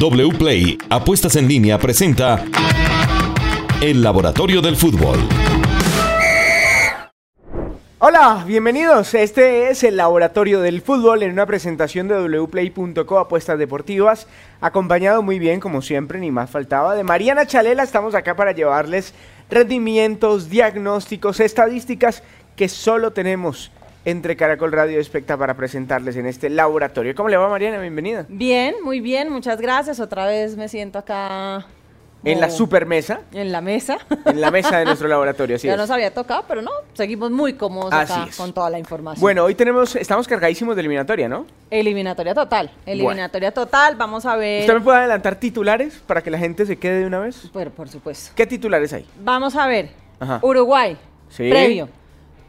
WPLAY Apuestas en línea presenta El Laboratorio del Fútbol. Hola, bienvenidos. Este es el Laboratorio del Fútbol en una presentación de wplay.co Apuestas Deportivas, acompañado muy bien, como siempre, ni más faltaba, de Mariana Chalela. Estamos acá para llevarles rendimientos, diagnósticos, estadísticas que solo tenemos entre Caracol Radio y Especta para presentarles en este laboratorio. ¿Cómo le va Mariana? Bienvenida. Bien, muy bien, muchas gracias. Otra vez me siento acá. En la super mesa. En la mesa. En la mesa de nuestro laboratorio, así ya es. nos había tocado, pero no, seguimos muy cómodos Así acá es. con toda la información. Bueno, hoy tenemos, estamos cargadísimos de eliminatoria, ¿no? Eliminatoria total, eliminatoria total, vamos a ver. ¿Usted me puede adelantar titulares para que la gente se quede de una vez? Pero por supuesto. ¿Qué titulares hay? Vamos a ver. Ajá. Uruguay, Sí. previo.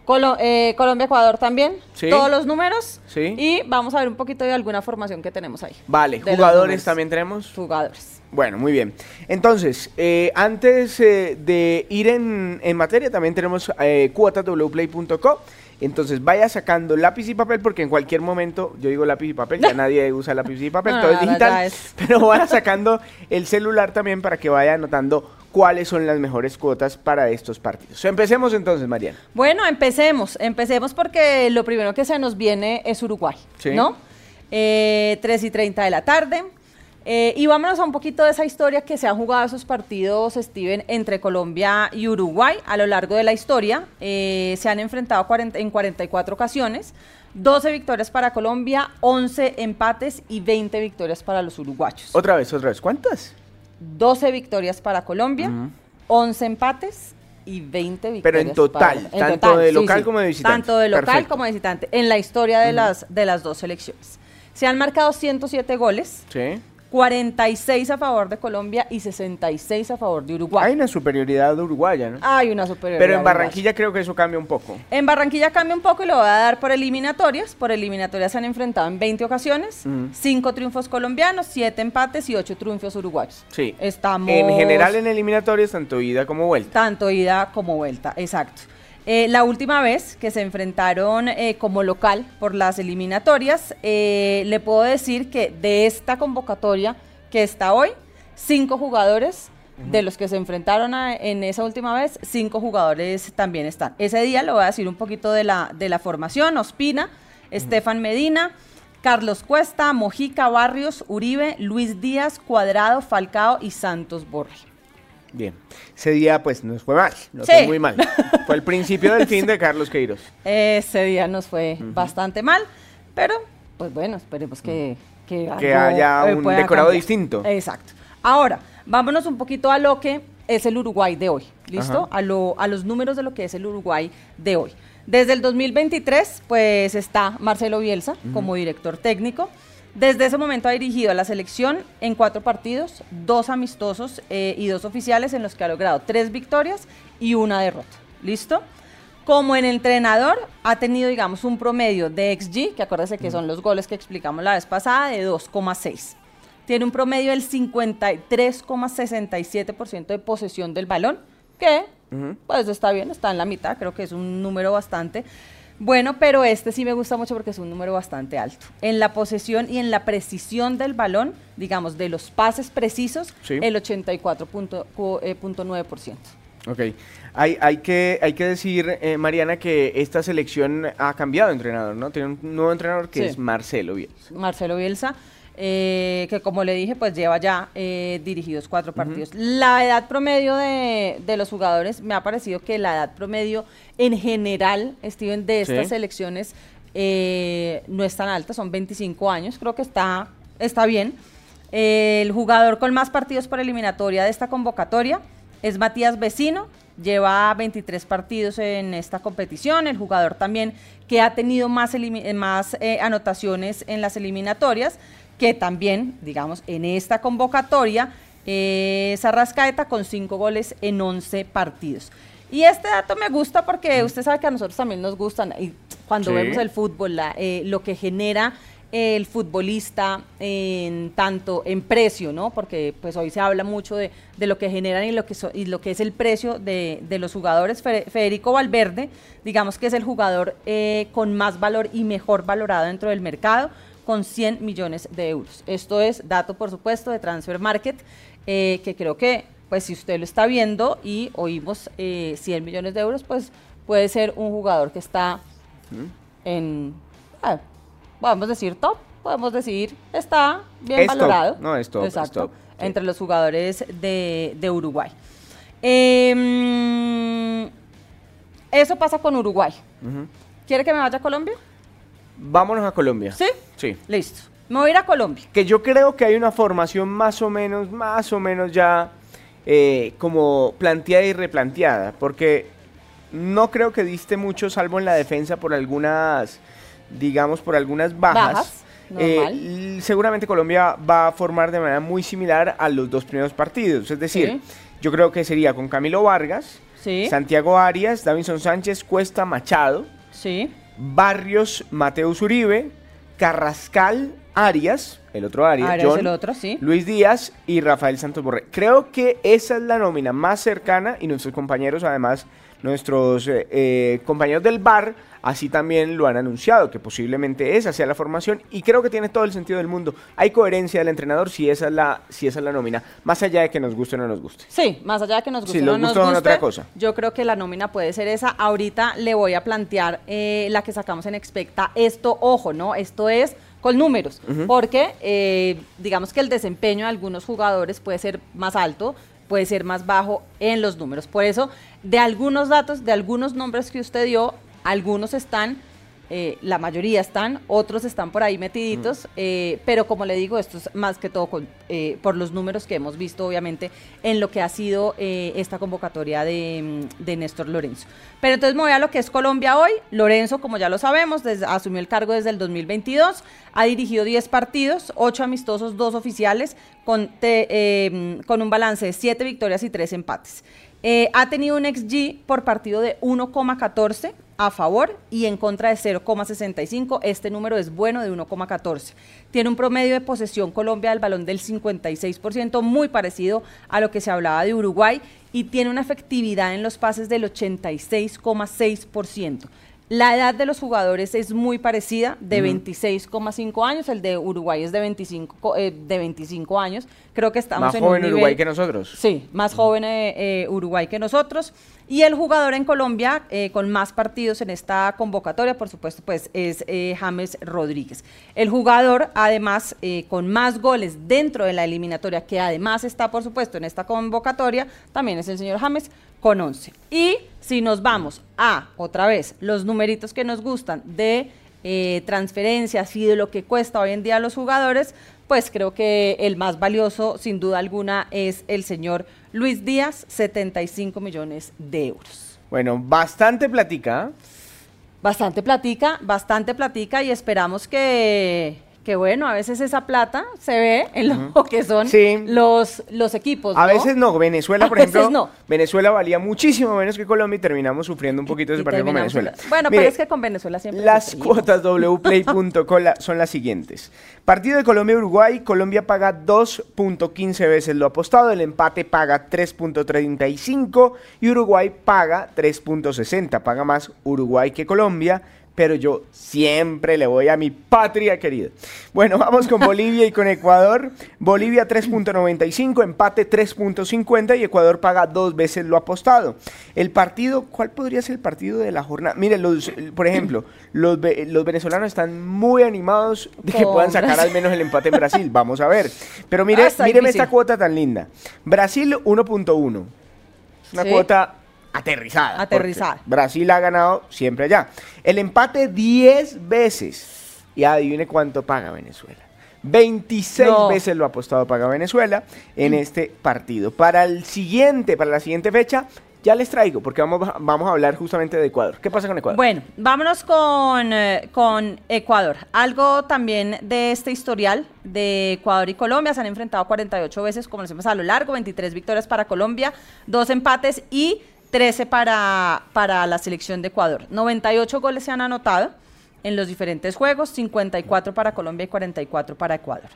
Colo- eh, Colombia-Ecuador también, Sí. todos los números. Sí. Y vamos a ver un poquito de alguna formación que tenemos ahí. Vale, jugadores también tenemos. Jugadores. Bueno, muy bien. Entonces, eh, antes eh, de ir en, en materia, también tenemos eh, cuotaswplay.co. Entonces, vaya sacando lápiz y papel, porque en cualquier momento, yo digo lápiz y papel, ya nadie usa lápiz y papel, No, todo es digital. es- Pero vaya sacando el celular también para que vaya anotando cuáles son las mejores cuotas para estos partidos. Empecemos entonces, Mariana. Bueno, empecemos. Empecemos porque lo primero que se nos viene es Uruguay, Sí. ¿no? Eh, 3 y 30 de la tarde. Eh, y vámonos a un poquito de esa historia que se han jugado esos partidos, Steven, entre Colombia y Uruguay a lo largo de la historia. Eh, se han enfrentado 40 en 44 ocasiones, 12 victorias para Colombia, 11 empates y 20 victorias para los uruguayos. Otra vez, otra vez. ¿Cuántas? 12 victorias para Colombia, 11 empates y 20 victorias. Pero en total, para- tanto de local como de visitante. Tanto de local Perfecto. como de visitante, en la historia de, las, de las dos selecciones. Se han marcado 107 goles, Sí. 46 a favor de Colombia y 66 a favor de Uruguay. Hay una superioridad uruguaya, ¿no? Hay una superioridad. Pero en uruguaya. Barranquilla creo que eso cambia un poco. En Barranquilla cambia un poco y lo voy a dar por eliminatorias. Por eliminatorias se han enfrentado en 20 ocasiones, Ujú. 5 triunfos colombianos, 7 empates y 8 triunfos uruguayos. Sí. Estamos En general en eliminatorias, tanto ida como vuelta. Tanto ida como vuelta, exacto. Eh, la última vez que se enfrentaron eh, como local por las eliminatorias, eh, le puedo decir que de esta convocatoria que está hoy, cinco jugadores de los que se enfrentaron a- en esa última vez, cinco jugadores también están. Ese día le voy a decir un poquito de la, de la formación, Ospina, Estefan Medina, Carlos Cuesta, Mojica, Barrios, Uribe, Luis Díaz, Cuadrado, Falcao y Santos Borre. Bien. Ese día, pues, nos fue mal. Nos Sí. fue muy mal. Fue el principio del fin de Carlos Queiroz. Ese día nos fue bastante mal, pero pues bueno, esperemos que, que, Que algo, haya eh, un decorado cambiar. distinto. Exacto. Ahora, vámonos un poquito a lo que es el Uruguay de hoy, ¿listo? Ajá. A, lo, a los números de lo que es el Uruguay de hoy. Desde el 2023, pues está Marcelo Bielsa como director técnico. Desde ese momento ha dirigido a la selección en cuatro partidos, dos amistosos eh, y dos oficiales en los que ha logrado tres victorias y una derrota. ¿Listo? Como en entrenador ha tenido, digamos, un promedio de XG, que acuérdense que son los goles que explicamos la vez pasada, de 2,6. Tiene un promedio del 53,67% de posesión del balón, que Ujú. pues está bien, está en la mitad, creo que es un número bastante bueno, pero este sí me gusta mucho porque es un número bastante alto. En la posesión y en la precisión del balón, digamos, de los pases precisos, Sí. el 84.9%. Ok. Hay, hay, que, hay que decir, eh, Mariana, que esta selección ha cambiado de entrenador, ¿no? Tiene un nuevo entrenador que Sí. es Marcelo Bielsa. Marcelo Bielsa, eh, que como le dije, pues lleva ya eh, dirigidos cuatro partidos. La edad promedio de, de los jugadores, me ha parecido que la edad promedio en general, Steven, de estas Sí. selecciones eh, no es tan alta, son 25 años, creo que está, está bien. El jugador con más partidos por eliminatoria de esta convocatoria es Matías Vecino, lleva 23 partidos en esta competición, el jugador también que ha tenido más, más eh, anotaciones en las eliminatorias, que también, digamos, en esta convocatoria eh, es Arrascaeta con 5 goles en 11 partidos. Y este dato me gusta porque usted sabe que a nosotros también nos gustan, y cuando Sí. vemos el fútbol, la- eh, lo que genera el futbolista en tanto en precio, ¿no? Porque pues hoy se habla mucho de, de lo que generan y lo que, so- y lo que es el precio de, de los jugadores. Fe- Federico Valverde, digamos que es el jugador eh, con más valor y mejor valorado dentro del mercado, con 100 millones de euros. Esto es dato, por supuesto, de Transfer Market, eh, que creo que, pues si usted lo está viendo y oímos 100 eh, millones de euros, pues puede ser un jugador que está en, ah, podemos decir top, podemos decir está bien valorado. No, es top. Exacto, entre los jugadores de, Uruguay. Em, eso pasa con Uruguay. ¿Quiere que me vaya a Colombia? Vámonos a Colombia. ¿Sí? Sí. Listo. Me voy a ir a Colombia. Que yo creo que hay una formación más o menos, más o menos ya eh, como planteada y replanteada. Porque no creo que diste mucho, salvo en la defensa por algunas, digamos, por algunas bajas. Eh, seguramente Colombia va a formar de manera muy similar a los dos primeros partidos. Es decir, yo creo que sería con Camilo Vargas, Santiago Arias, Davinson Sánchez, Cuesta, Machado. Sí. Barrios, Mateus Uribe, Carrascal, Arias, el otro Arias, el otro, sí. Luis Díaz y Rafael Santos Borré. Creo que esa es la nómina más cercana y nuestros compañeros, además, nuestros eh, eh, compañeros del bar, así también lo han anunciado, que posiblemente esa sea la formación y creo que tiene todo el sentido del mundo. Hay coherencia del entrenador si esa es la, si esa es la nómina, más allá de que nos guste o no nos guste. Sí, más allá de que nos guste o no nos guste, otra cosa. yo creo que la nómina puede ser esa. Ahorita le voy a plantear eh, la que sacamos en Expecta. Esto, ojo, ¿no? Esto es con números, porque digamos que el desempeño de algunos jugadores puede ser más alto, puede ser más bajo en los números. Por eso, de algunos datos, de algunos nombres que usted dio, algunos están eh, la mayoría están, otros están por ahí metiditos, eh, pero como le digo, esto es más que todo eh, por los números que hemos visto, obviamente, en lo que ha sido esta convocatoria de, mm, de, Néstor Lorenzo. Pero entonces me voy a lo que es Colombia hoy. Lorenzo, como ya lo sabemos, asumió el cargo desde el 2022, ha dirigido 10 partidos, 8 amistosos, 2 oficiales, con, mm, con un balance de 7 victorias y 3 empates. ha tenido un XG por partido de 1,14 a favor y en contra de 0,65. Este número es bueno de 1,14. Tiene un promedio de posesión Colombia del balón del 56%, muy parecido a lo que se hablaba de Uruguay, y tiene una efectividad en los pases del 86,6%. La edad de los jugadores es muy parecida, de 26,5 años, el de Uruguay es de 25, eh, de 25 años. Creo que estamos más joven Uruguay que nosotros. Sí, más joven eh, eh, Uruguay que nosotros. Y el jugador en Colombia con más partidos en esta convocatoria, por supuesto, pues es James Rodríguez. El jugador, además, con más goles dentro de la eliminatoria, que además está, por supuesto, en esta convocatoria, también es el señor James con 11. Y si nos vamos a, otra vez, los numeritos que nos gustan de eh, transferencias y de lo que cuesta hoy en día a los jugadores, pues creo que el más valioso, sin duda alguna, es el señor Luis Díaz, 75 millones de euros. Bueno, bastante platica. Bastante platica, bastante platica y esperamos que que bueno, a veces esa plata se ve en lo que son los, los equipos. A veces no, Venezuela, por ejemplo, no. Venezuela valía muchísimo menos que Colombia y terminamos sufriendo un poquito ese partido con Venezuela. Bueno, pero es que con Venezuela siempre. Las cuotas wplay.com son las siguientes. Partido de Colombia-Uruguay, Colombia paga 2.15 veces lo apostado, el empate paga 3.35 y Uruguay paga 3.60, paga más Uruguay que Colombia pero yo siempre le voy a mi patria querida. Bueno, vamos con Bolivia y con Ecuador. Bolivia 3.95, empate 3.50 y Ecuador paga dos veces lo apostado. El partido, ¿cuál podría ser el partido de la jornada? Mire, los, por ejemplo, los, los venezolanos están muy animados de que puedan sacar al menos el empate en Brasil. Vamos a ver. Pero mire, ah, míreme esta cuota tan linda. Brasil 1.1. Una cuota aterrizada. Aterrizada. Brasil ha ganado siempre allá. El empate 10 veces. Y adivine cuánto paga Venezuela. 26 veces lo ha apostado paga Venezuela en este partido. Para el siguiente, para la siguiente fecha, ya les traigo, porque vamos, vamos a hablar justamente de Ecuador. ¿Qué pasa con Ecuador? Bueno, vámonos con, eh, con Ecuador. Algo también de este historial de Ecuador y Colombia. Se han enfrentado 48 veces, como decimos, a lo largo. 23 victorias para Colombia, dos empates y 13 para, para la selección de Ecuador. 98 goles se han anotado en los diferentes juegos, 54 para Colombia y 44 para Ecuador.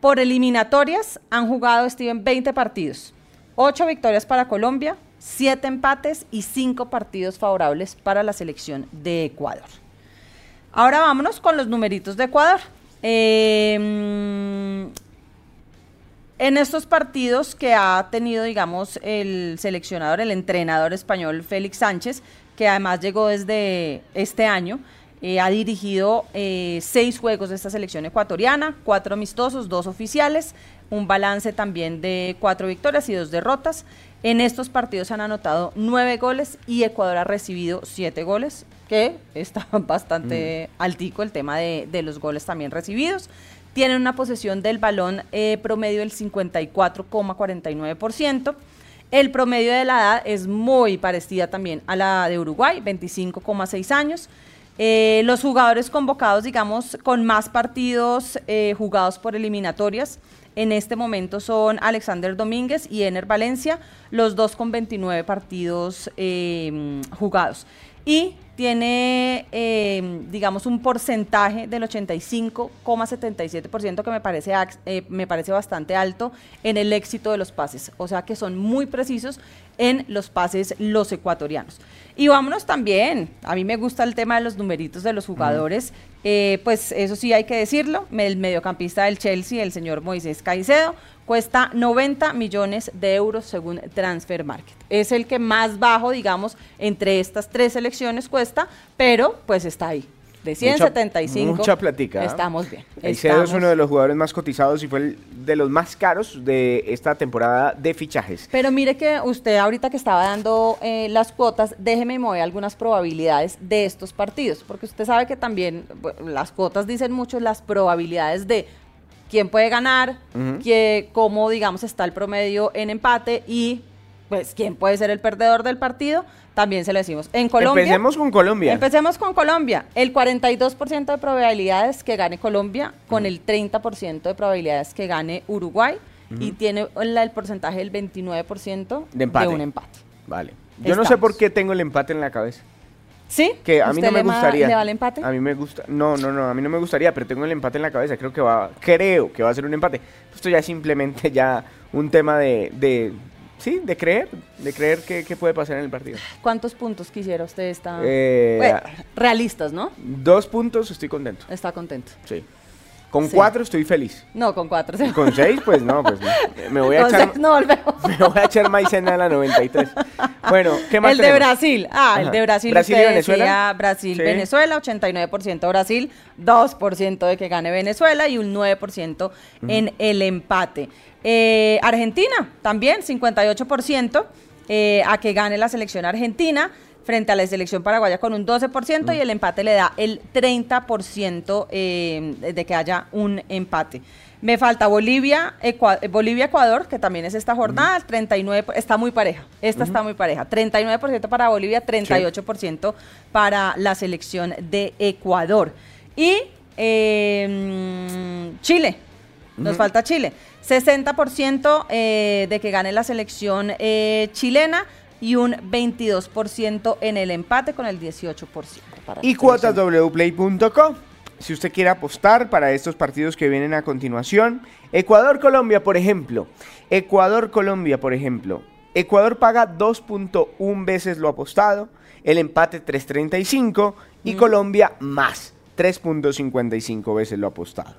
Por eliminatorias han jugado Steven 20 partidos, 8 victorias para Colombia, 7 empates y 5 partidos favorables para la selección de Ecuador. Ahora vámonos con los numeritos de Ecuador. Eh, en estos partidos que ha tenido, digamos, el seleccionador, el entrenador español Félix Sánchez, que además llegó desde este año, eh, ha dirigido eh, seis juegos de esta selección ecuatoriana, cuatro amistosos, dos oficiales, un balance también de cuatro victorias y dos derrotas. En estos partidos han anotado nueve goles y Ecuador ha recibido siete goles, que está bastante mm. altico el tema de, de los goles también recibidos tienen una posesión del balón eh, promedio del 54,49%. El promedio de la edad es muy parecida también a la de Uruguay, 25,6 años. Eh, los jugadores convocados, digamos, con más partidos eh, jugados por eliminatorias, en este momento son Alexander Domínguez y Ener Valencia, los dos con 29 partidos jugados. Y tiene, eh, digamos, un porcentaje del 85,77% que me parece, eh, me parece bastante alto en el éxito de los pases. O sea que son muy precisos en los pases los ecuatorianos. Y vámonos también, a mí me gusta el tema de los numeritos de los jugadores, eh, pues eso sí hay que decirlo, el mediocampista del Chelsea, el señor Moisés Caicedo, cuesta 90 millones de euros según Transfer Market. Es el que más bajo, digamos, entre estas tres selecciones cuesta, pero pues está ahí. De 175. Mucha, mucha platica. ¿ah? Estamos bien. Caicedo es uno de los jugadores más cotizados y fue el de los más caros de esta temporada de fichajes. Pero mire que usted ahorita que estaba dando eh, las cuotas, déjeme mover algunas probabilidades de estos partidos, porque usted sabe que también las cuotas dicen mucho las probabilidades de quién puede ganar, cómo, digamos, está el promedio en empate y, pues, quién puede ser el perdedor del partido. También se lo decimos. En Colombia. Empecemos con Colombia. Empecemos con Colombia. El 42% de probabilidades que gane Colombia con el 30% de probabilidades que gane Uruguay y tiene el porcentaje del 29% de, de un empate. Vale. Yo no sé por qué tengo el empate en la cabeza. ¿Sí? Que a mí no me gustaría. ¿Le va el empate? A mí me gusta. No, no, no, a mí no me gustaría, pero tengo el empate en la cabeza. Creo que va, creo que va a ser un empate. Esto ya es simplemente ya un tema de, de sí, de creer, de creer que, puede pasar en el partido. ¿Cuántos puntos quisiera usted estar? Eh, realistas, ¿no? Dos puntos, estoy contento. Está contento. Sí. Con cuatro estoy feliz. No, con cuatro. Sí. Con seis, pues no, pues me voy a echar. no Me voy a echar maicena a la 93. Bueno, ¿qué más El de Brasil. Ah, el de Brasil. Brasil y Venezuela. Brasil, Venezuela, 89% Brasil, 2% de que gane Venezuela y un 9% en el empate. Eh, Argentina, también, 58% eh, a que gane la selección argentina frente a la selección paraguaya con un 12% y el empate le da el 30% eh, de que haya un empate. Me falta Bolivia, Bolivia, Ecuador, que también es esta jornada, 39, está muy pareja, esta está muy pareja, 39% para Bolivia, 38% para la selección de Ecuador. Y em, Chile, nos falta Chile, 60% eh, de que gane la selección eh, chilena, y un 22% en el empate con el 18%. Para y cuotaswplay.com. Si usted quiere apostar para estos partidos que vienen a continuación, Ecuador-Colombia, por ejemplo. Ecuador-Colombia, por ejemplo. Ecuador paga 2.1 veces lo apostado, el empate 3.35 y mm. Colombia más 3.55 veces lo apostado.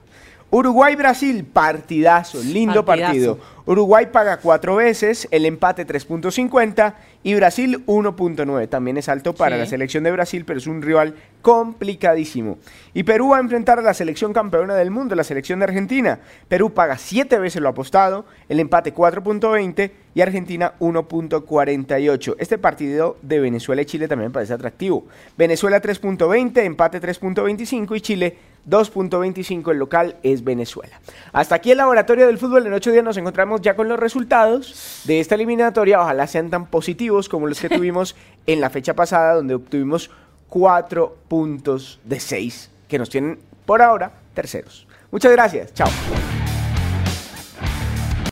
Uruguay-Brasil, partidazo, lindo partido. Uruguay paga cuatro veces, el empate 3.50 y Brasil 1.9. También es alto para la selección de Brasil, pero es un rival complicadísimo. Y Perú va a enfrentar a la selección campeona del mundo, la selección de Argentina. Perú paga siete veces lo apostado, el empate 4.20 y Argentina 1.48. Este partido de Venezuela y Chile también me parece atractivo. Venezuela 3.20, empate 3.25 y Chile 2.25. El local es Venezuela. Hasta aquí el laboratorio del fútbol. En ocho días nos encontramos ya con los resultados de esta eliminatoria. Ojalá sean tan positivos como los que tuvimos en la fecha pasada, donde obtuvimos cuatro puntos de seis que nos tienen por ahora terceros. Muchas gracias. Chao.